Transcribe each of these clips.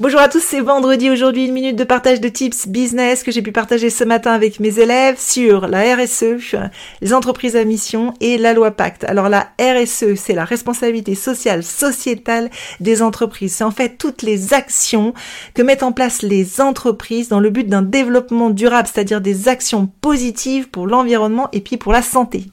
Bonjour à tous, c'est vendredi aujourd'hui, une minute de partage de tips business que j'ai pu partager ce matin avec mes élèves sur la RSE, les entreprises à mission et la loi Pacte. Alors la RSE, c'est la responsabilité sociale, sociétale des entreprises. C'est en fait toutes les actions que mettent en place les entreprises dans le but d'un développement durable, c'est-à-dire des actions positives pour l'environnement et puis pour la santé.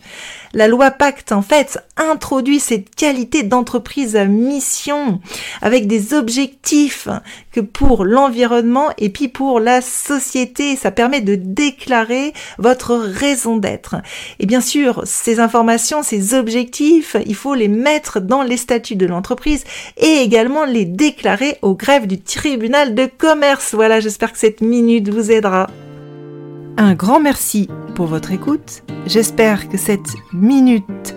La loi Pacte, en fait, introduit cette qualité d'entreprise à mission avec des objectifs que pour l'environnement et puis pour la société. Ça permet de déclarer votre raison d'être. Et bien sûr, ces informations, ces objectifs, il faut les mettre dans les statuts de l'entreprise et également les déclarer au greffe du tribunal de commerce. Voilà, j'espère que cette minute vous aidera. Un grand merci pour votre écoute. J'espère que cette minute